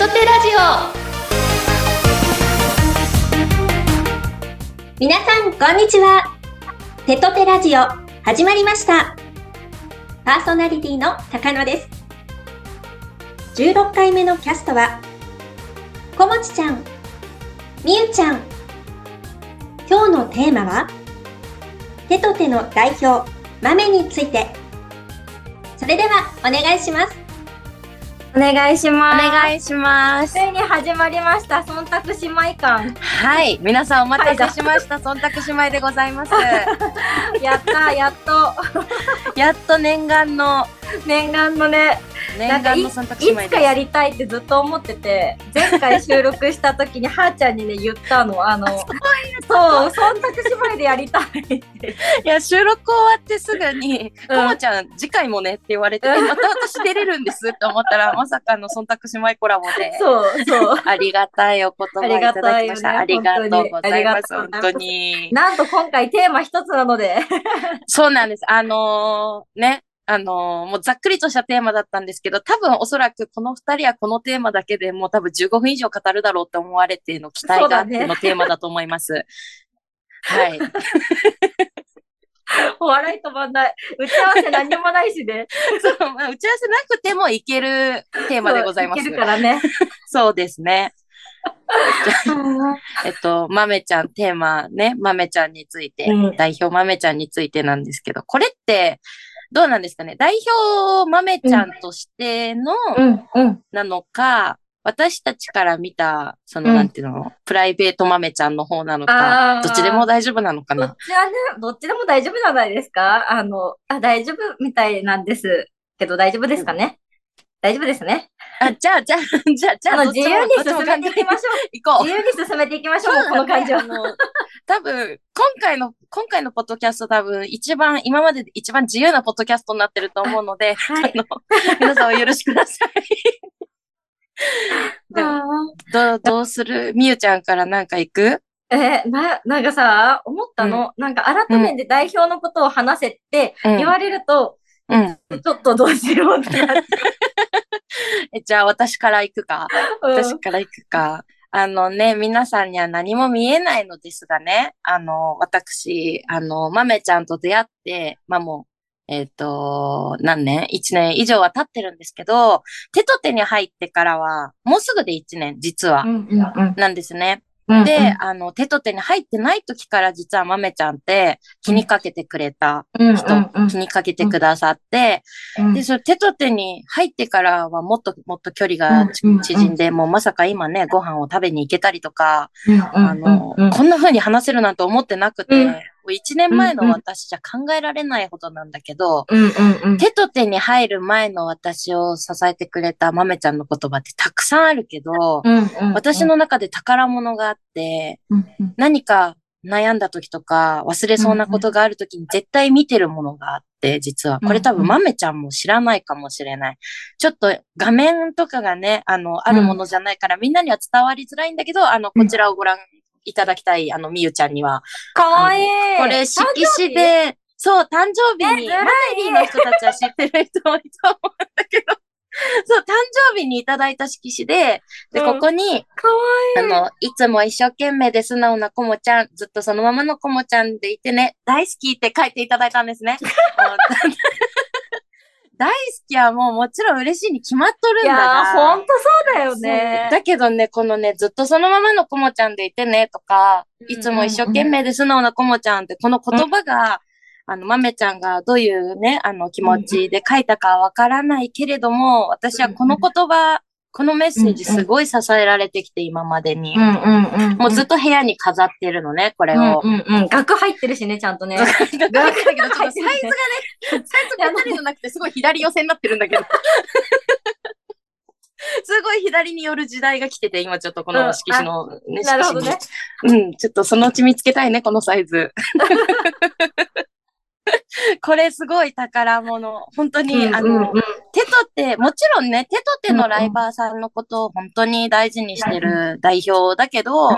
トテラジオ。皆さんこんにちは。テトテラジオ始まりました。パーソナリティの高野です。16回目のキャストはこもちちゃんみゆちゃん。今日のテーマはテトテの代表豆について。それではお願いします。お願いします。お願いしますつ。いに始まりました。忖度姉妹館。はい、皆さんお待たせしました。忖度姉妹でございます。やった、やっと。やっと念願の念願のね、念願の忖度姉妹いつかやりたいってずっと思ってて、前回収録した時にはーちゃんにね、言ったの。あの、そう、忖度姉妹でやりたいって。いや、収録終わってすぐに、うんちゃん、次回もねって言われて、えまた私出れるんですって思ったら、まさかの忖度姉妹コラボで。そう、そう。ありがたいお言葉いただきました。あありりがとうございます。本本当に当に。なんと今回テーマ一つなので。そうなんです。あのーね。あのーもうざっくりとしたテーマだったんですけど、多分おそらくこの二人はこのテーマだけでもう多分15分以上語るだろうって思われての期待があってのテーマだと思います。はい。お笑い止まんない。打ち合わせ何にもないしね。そうまあ打ち合わせなくてもいけるテーマでございます。いけるからね。そうですね。えっと、まめちゃん、テーマね、まめちゃんについて、うん代表まめちゃんについてなんですけど、これって、どうなんですかね。代表まめちゃんとしての、うん、うん。なのか、私たちから見た、その、うん。なんていうの、プライベートまめちゃんの方なのか、どっちでも大丈夫なのかどっな。ちはね、どっちでも大丈夫じゃないですか？あの、あ、大丈夫みたいなんですけど、大丈夫ですかね？大丈夫ですね。あ、じゃあ、じゃあ、じゃあ、じゃあ、自由に進めていきましょ行こう。う。自由に進めていきましょう、この感じはあ。の、多分、今回の、今回のポッドキャスト多分、一番、今までで一番自由なポッドキャストになってると思うので、はいあの、皆さんお許しください。でもどう、どうする？みゆちゃんからなんか行く？えーな、なんかさ、思ったの、なんか改めて代表のことを話せってうん言われると、うん。ちょっとどうしようってなっち え、じゃあ私から行くか。私から行くか。あのね、皆さんには何も見えないのですがね、あの、私、あの、まめちゃんと出会って、まあもう、えっ、と、何年 ?1 年以上は経ってるんですけど、手と手に入ってからは、もうすぐで1年、実はう、んうんうんなんですね。うん。で、あの、手と手に入ってない時から実はまめちゃんって気にかけてくれたうん、人、気にかけてくださって、うん。で、それ手と手に入ってからはもっともっと距離がちうんうんうん。縮んで、もうまさか今ね、ご飯を食べに行けたりとか、うんあの、こんな風に話せるなんて思ってなくて、うんもう一年前の私じゃ考えられないほどなんだけど。手と手に入る前の私を支えてくれた豆ちゃんの言葉ってたくさんあるけど、私、の中で宝物があって、何か悩んだ時とか忘れそうなことがある時に絶対見てるものがあって、実は。これ多分うんうん豆ちゃんも知らないかもしれない。ちょっと画面とかがね、あの、あるものじゃないからみんなには伝わりづらいんだけど、あの、こちらをご覧いただきたい、あの、みゆちゃんには。かわいい。これ色紙で、そう、誕生日に、マネリーの人たちは知ってる人もいると思うんだけど、そう、誕生日にいただいた色紙で、で、うんここに、かわいい。あの、いつも一生懸命で素直なこもちゃん、ずっとそのままのこもちゃんでいてね、大好きって書いていただいたんですね。大好きはもうもちろん嬉しいに決まっとるんいだが。やー、ほんとそうだよね。だけどね、このね、ずっとそのままのこもちゃんでいてねとか、うんいつも一生懸命で素直なこもちゃんって、この言葉が、あの、まめちゃんがどういうね、あの気持ちで書いたかわからないけれども、私はこの言葉、このメッセージすごい支えられてきて、今までにう。んうんうん。もうずっと部屋に飾ってるのね、これを。うんうんうん。額入ってるしね、ちゃんとね。だけど、ちょっとサイズがね、サイズぴったりじゃなくて、すごい左寄せになってるんだけど。すごい左に寄る時代が来てて、今ちょっとこの色紙の、ね、なるほどね。うん、ちょっとそのうち見つけたいね、このサイズ。これすごい宝物。本当に、あの、手と手、もちろんね、手と手のライバーさんのことを本当に大事にしてる代表だけど、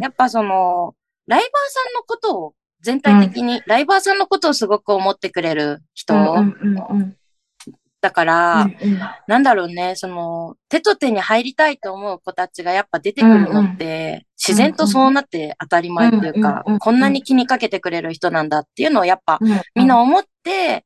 やっぱその、ライバーさんのことを全体的に、ライバーさんのことをすごく思ってくれる人っだから、うんうんなんだろうね、その、手と手に入りたいと思う子たちがやっぱ出てくるのって、自然とそうなって当たり前っていうかうんうんうん、こんなに気にかけてくれる人なんだっていうのをやっぱうんみんな思って、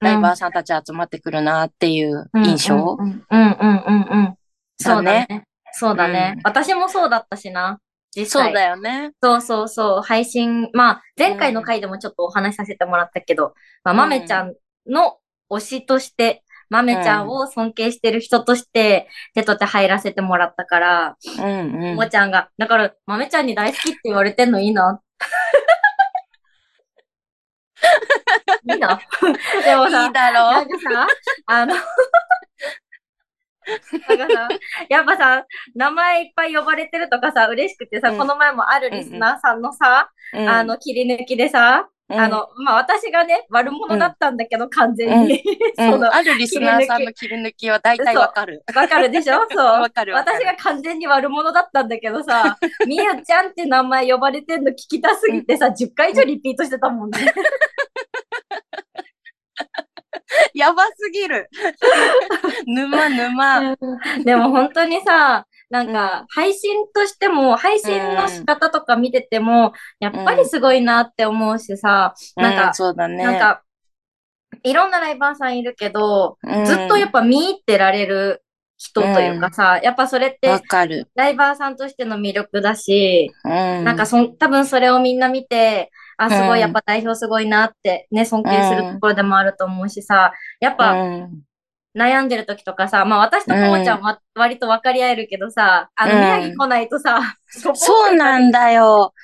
ライバーさんたち集まってくるなっていう印象？うんうんうんうんうんうん。そうだね。そうだねうん。私もそうだったしな。実際。そうだよね。そうそうそう。配信、まあ、前回の回でもちょっとお話しさせてもらったけど、まあ、うんまめちゃんの推しとして、まめちゃんを尊敬してる人として、手と手入らせてもらったから、うんうん。もちゃんが、だから、まめちゃんに大好きって言われてんのいいな。いいな。でもさ、いいだろなんかさ、あの、なんかさ、やっぱさ、名前いっぱい呼ばれてるとかさ、嬉しくてさ、うんこの前もあるリスナーさんのさ、うんあの、切り抜きでさ、うんあの、まあ、私がね、悪者だったんだけど、完全に。うん その、あるリスナーさんの切り抜きは大体わかる。わかるでしょ？そう。わかるわかる私が完全に悪者だったんだけどさ、みゆちゃんって名前呼ばれてんの聞きたすぎてさ、10回以上リピートしてたもんね。やばすぎる。沼沼。でも本当にさ、なんか、配信としても、配信の仕方とか見てても、やっぱりすごいなって思うしさ、なんかうん、そうだね。なんか、いろんなライバーさんいるけど、うん、ずっとやっぱ見入ってられる人というかさ、やっぱそれって。ライバーさんとしての魅力だし、うん。なんかそん、多分それをみんな見て、あ、すごうん。い、やっぱ代表すごいなって、ね、尊敬するところでもあると思うしさ、やっぱうん、悩んでる時とかさ、まあ私とこもちゃんは割と分かり合えるけどさ、あの、うん宮城来ないとさ、そうなんだよ。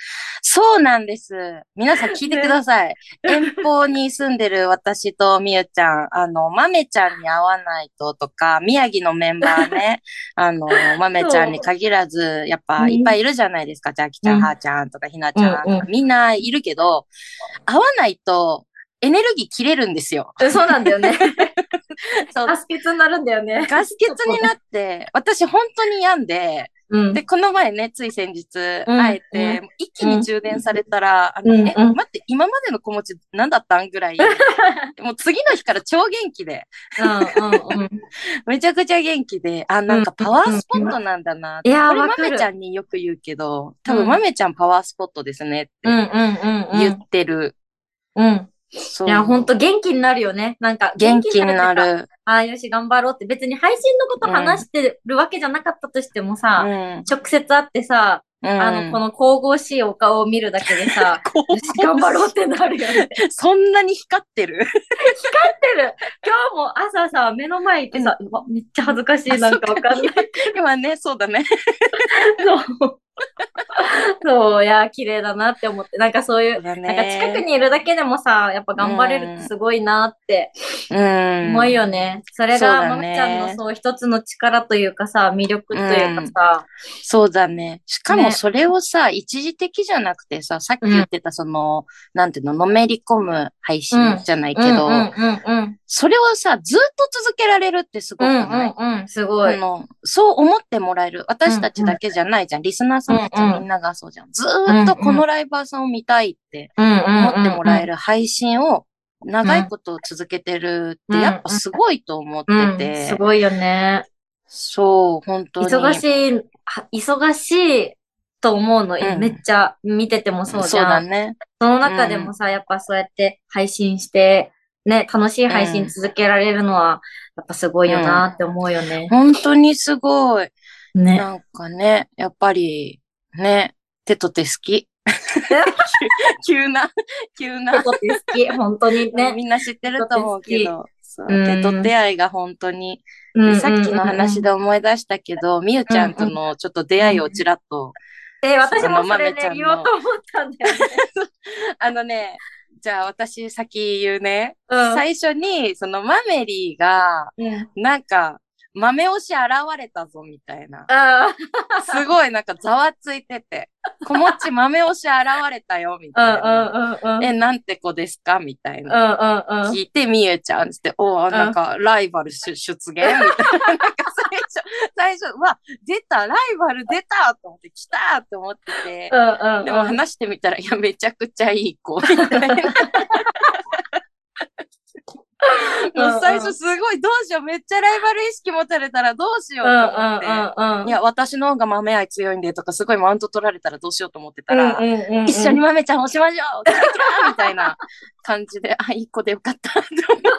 そうなんです。皆さん聞いてください。遠方に住んでる私とみゆちゃん、あの、まめちゃんに会わないととか、宮城のメンバーね、あの、まめちゃんに限らず、やっぱいっぱいいるじゃないですか。じゃあきちゃん、うんはーちゃんとかひなちゃんとか、うんうんみんないるけど、会わないとエネルギー切れるんですよ。そうなんだよね。そうガス欠になるんだよね。ガス欠になって、私本当に病んで、うん。で、この前ね、つい先日うん会えて、一気に充電されたら、あの、え、うんうん待って、今までの子持ち何だったんぐらい、もう次の日から超元気で、うんうんうん。めちゃくちゃ元気で、あ、なんかパワースポットなんだな。いやーこれわかるまめちゃんによく言うけど、多うん分まめちゃんパワースポットですねってうんうんうんうん。言ってる。うん。いや、ほんと元気になるよね。なんか、元気にな。る。ああ、よし、頑張ろうって。別に配信のこと話してるわけじゃなかったとしてもうさ、ん。直接会ってさ、うん、あの、この神々しいお顔を見るだけでさ、頑張ろうってなるよね。そんなに光ってる？光ってる今日も朝さ、目の前行ってさ、うわめっちゃ恥ずかしい、なんかわかんない。今ね、そうだね。そう。そう、いや、綺麗だなって思って。なんかそういう、なんか近くにいるだけでもさ、やっぱ頑張れるってすごいなってうん。思うよね。それが、まめちゃんのそう一つの力というかさ、魅力というかさ、そうだね。しかもねそれをさ、一時的じゃなくてさ、さっき言ってたその、なんていうの、のめり込む配信じゃないけど。それをさ、ずっと続けられるってすごくうんない、うんうん、すごい。あのそう思ってもらえる。私たちだけじゃないじゃん。リスナーさんみんながそうじゃん。ずーっとこのライバーさんを見たいってうん思ってもらえる。る配信を長いこと続けてるってやっぱすごいと思ってうん、て。すごいよね。そう、本当に。忙しい、は忙しいと思うの、うんめっちゃ見ててもそうじそうゃん。だね。その中でもさ、やっぱそうやって配信して、ね、楽しい配信続けられるのは、やっぱすごいよなって思うよね。本当にすごい。ね。なんかね、やっぱり、ね、手と手好き。急な、急な。手と手好き、本当にね。みんな知ってると思うけど、手と手合いが本当に、うんさっきの話で。で思い出したけど、みゆちゃんとのちょっと出会いをちらっと、え、私もそれあの豆ちゃね、んの言おうと思ったんだよね。あのね、じゃあ私先言うね。うん最初に、そのマメリーが、うん。なんか、豆推し現れたぞみたいな。あすごいなんかざわついてて、子持ち豆推し現れたよみたいあ、な。え、なんて子ですかみたいうんな。聞いて、みゆちゃんつって、おーなんか、ライバル出出現みたいな。なんか最初、最初、うわ、出た、ライバル出たと思って、来たって思ってて。でも話してみたら、いや、めちゃくちゃいい子、みたいな。最初すごい、どうしよう、めっちゃライバル意識持たれたらどうしよううんと思って。うんうん。いや、私の方が豆愛強いんでとか、すごいマウント取られたらどうしようと思ってたら、うんうんうんうん一緒に豆ちゃん押しましょうみたいな感じで、あ、いい子でよかったって思って。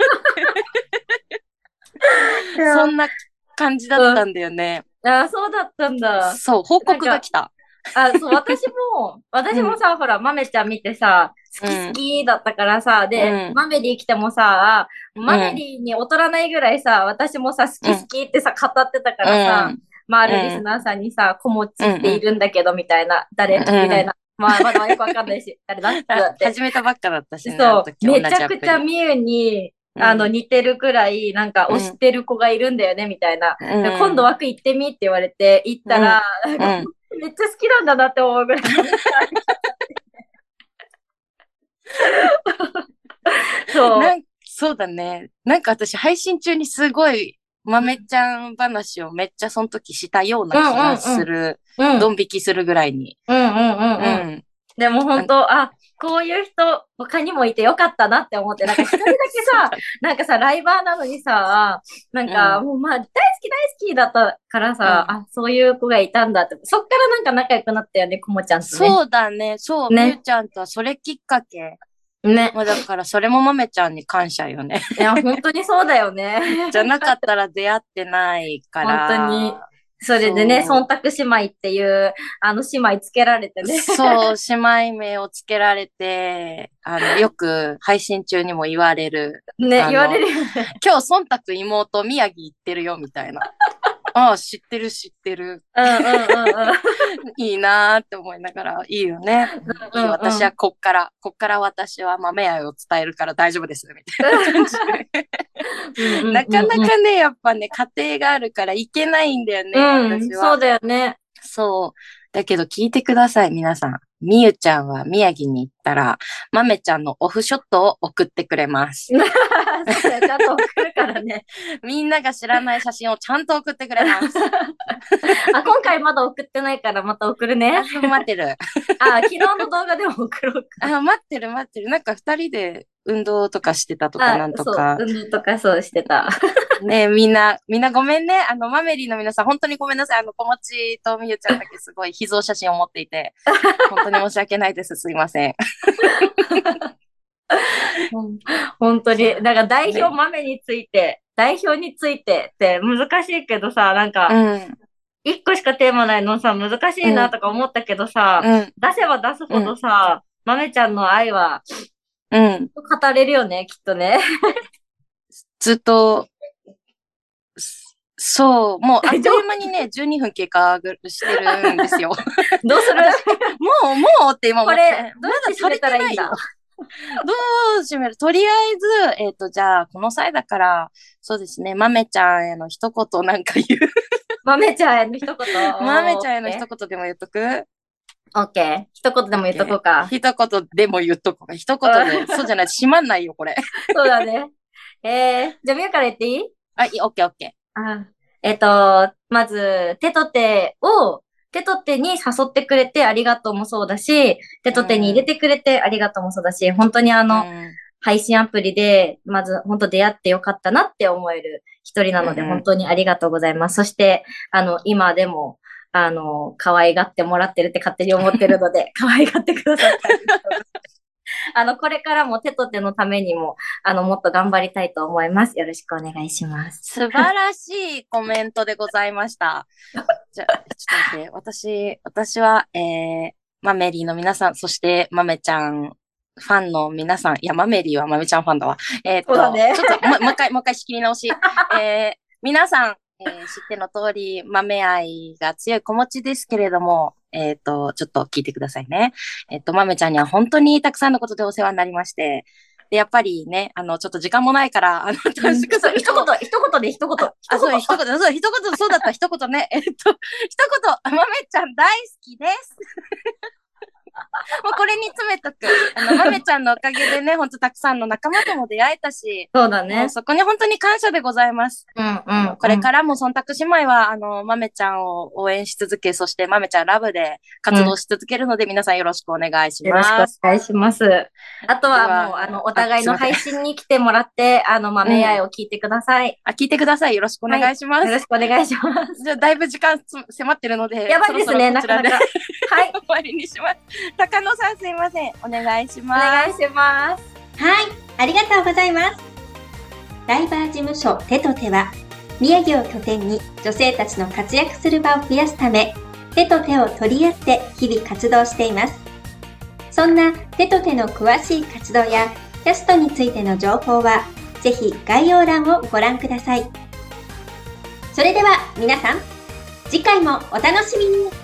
そんな感じだったんだよね。あ、そうだったんだ。そう、報告が来た。あ、そう、私も、私もさ、ほら、豆ちゃん見てさ、好き好きだったからさ、で、うん。マメリー来てもさ、マメリーに劣らないぐらいさ、私もさ、好き好きってさ、語ってたからさ、うん。まあ、あるリスナーさんにさ、子持ちっているんだけど、みたいな、誰？みん。たいな。まあ、まだよくわかんないし、誰だって。始めたばっかだったしね。そう、めちゃくちゃ同じミユに、うん。あの、似てるくらい、なんか、うん。推してる子がいるんだよね、みたいな。今度枠行ってみって言われて、行ったら、なんかうんめっちゃ好きなんだなって思うぐらい。そう。そうだね。なんか私配信中にすごい豆ちゃん話をめっちゃその時したような気がする。うん。ドン引きするぐらいに。うんうんうんううん。ん。でも本当、あ、こういう人、他にもいてよかったなって思って、なんか一人だけさ、なんかさ、ライバーなのにさ、なんか、もうまあ、大好き大好きだったからさ、うあ、そういう子がいたんだって、そっからなんか仲良くなったよね、こもちゃんとね。そうだね。そう、みねゆちゃんとはそれきっかけ。ね。まあだからそれも豆ちゃんに感謝よね。いや、本当にそうだよね。じゃなかったら出会ってないから。本当にそれでね、忖度姉妹っていう、あの姉妹つけられてね。そう、姉妹名をつけられて、あの、よく配信中にも言われる。ね、言われるよね。今日、忖度妹、宮城行ってるよ、みたいな。ああ、知ってる、知ってる。うんうんうんうん。いいなーって思いながら、いいよね。うんうん私はこっから、こっから私は豆愛を伝えるから大丈夫です、みたいな感じで。なかなかね、やっぱね、家庭があるからいけないんだよね、うん、私は。そうだよね。そう。だけど聞いてください、皆さん。みゆちゃんは宮城に行ったら、まめちゃんのオフショットを送ってくれます。そうだよちゃんと送るからね。みんなが知らない写真をちゃんと送ってくれます。あ、今回まだ送ってないからまた送るね。あ待ってる。あ、昨日の動画でも送ろうか。あ、待ってる、待ってる。なんか二人で運動とかしてたとかあなんとかそう、。運動とかそうしてた。ねみんな、みんなごめんね。あの、マメリーの皆さん、本当にごめんなさい。あの、小持とみゆちゃんだけすごい秘蔵写真を持っていて、本当に申し訳ないです。すいません。本当に。なんか代表豆について、代表についてって難しいけどさ、なんうか、ん。一個しかテーマないのさ、難しいなとか思ったけどさ、うん。出せば出すほどさ、豆ちゃんの愛はうん。語れるよね、きっとね。ずっと、すそう、もうあっという間にね、12分経過してるんですよ。どうする？もう、もうって今思って。これ、どうやってたらいいんだ？どう締める？とりあえず、えっ、と、じゃあ、この際だから、そうですね、まめちゃんへの一言なんか言う。豆ちゃんへの一言。まめちゃんへの一言でも言っとく？オッケー。一言でも言っとこうか。一言でも言っとこうか。一言で。そうじゃないと閉まんないよ、これ。そうだね。えー、じゃあ、みゆから言っていい？あ、いい、オッケーオッケあえっ、と、まず、手と手を、手と手に誘ってくれてありがとうもそうだし、手と手に入れてくれてありがとうもそうだし、本当にあー。の、うん配信アプリで、まず本当出会ってよかったなって思える一人なので、うん本当にありがとうございます。そして、あの、今でも、あの、可愛がってもらってるって勝手に思ってるので、可愛がってくださってありがとうございます。あの、これからも手と手のためにも、あの、もっと頑張りたいと思います。よろしくお願いします。素晴らしいコメントでございました。じゃあ、ちょっと待って、私、私は、えー、マメリーの皆さん、そして、マメちゃん、ファンの皆さん、いや、マメリーはマメちゃんファンだわ。えーっと、ねちょっともう、もう一回、もう一回仕切り直し。えー、皆さん、えー知っての通り、豆愛が強い子持ちですけれども、えーっと、ちょっと聞いてくださいね。えーっと、豆ちゃんには本当にたくさんのことでお世話になりまして、で、やっぱりね、あの、ちょっと時間もないから、あの、短縮する一言、一言で一言。あ、そう、一言、そう、一言、そうだった、一言ね。えっと、一言、まめちゃん大好きです。もうこれに詰めとく。あの、まめちゃんのおかげでね、ほんとたくさんの仲間とも出会えたし、そうだね。そこに本当に感謝でございます。うんうん。これからも忖度姉妹は、あの、まめちゃんを応援し続け、そしてまめちゃんラブで活動し続けるので、皆さんよろしくお願いしよろしくます。お願いします。あとでははもう、あの、お互いの配信に来てもらって、あの、豆愛を聞いてください。あ、聞いてください。よろしくお願いします。よろしくお願いします。じゃあ、だいぶ時間つ迫ってるので、やばいですね、そろそろこちらでなかなか。はい。終わりにします。高野さんすいません。お願いします。願いします。はい、ありがとうございます。ライバー事務所手と手は、宮城を拠点に女性たちの活躍する場を増やすため、手と手を取り合って日々活動しています。そんな手と手の詳しい活動やキャストについての情報は、ぜひ概要欄をご覧ください。それでは皆さん、次回もお楽しみに